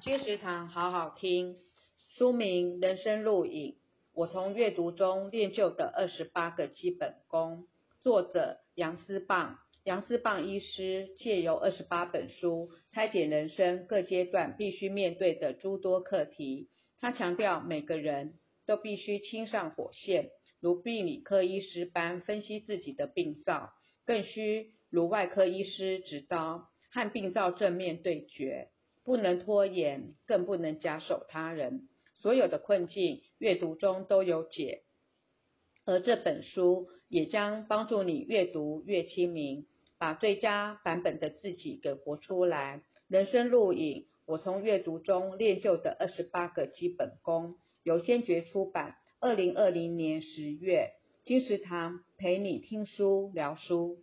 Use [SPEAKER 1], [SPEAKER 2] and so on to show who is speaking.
[SPEAKER 1] 金石堂好好听，书名《人生路影》，我从阅读中练就的二十八个基本功。作者杨思棒，杨思棒医师借由二十八本书，拆解人生各阶段必须面对的诸多课题。他强调，每个人都必须亲上火线，如病理科医师般分析自己的病灶，更需如外科医师执刀，和病灶正面对决。不能拖延，更不能假手他人。所有的困境，阅读中都有解。而这本书也将帮助你越读越清明，把最佳版本的自己给活出来。人生路引，我从阅读中练就的二十八个基本功，由先觉出版，二零二零年十月。金石堂陪你听书聊书。